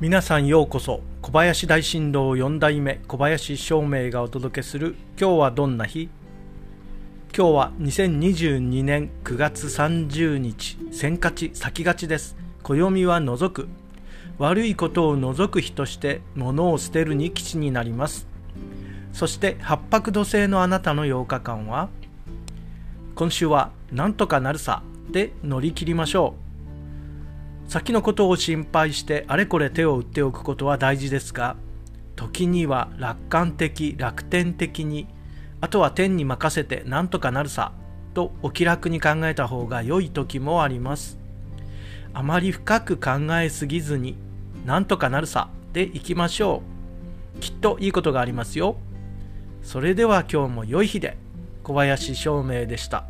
皆さんようこそ。小林大震動4代目小林照明がお届けする今日はどんな日？今日は2022年9月30日。先勝ち先勝ちです。暦は除く。悪いことを除く日として物を捨てるに吉になります。そして八白土星のあなたの8日間は今週はなんとかなるさで乗り切りましょう。先のことを心配してあれこれ手を打っておくことは大事ですが時には楽観的楽天的にあとは天に任せてなんとかなるさとお気楽に考えた方が良い時もあります。あまり深く考えすぎずになんとかなるさでいきましょう。きっといいことがありますよ。それでは今日も良い日で小林照明でした。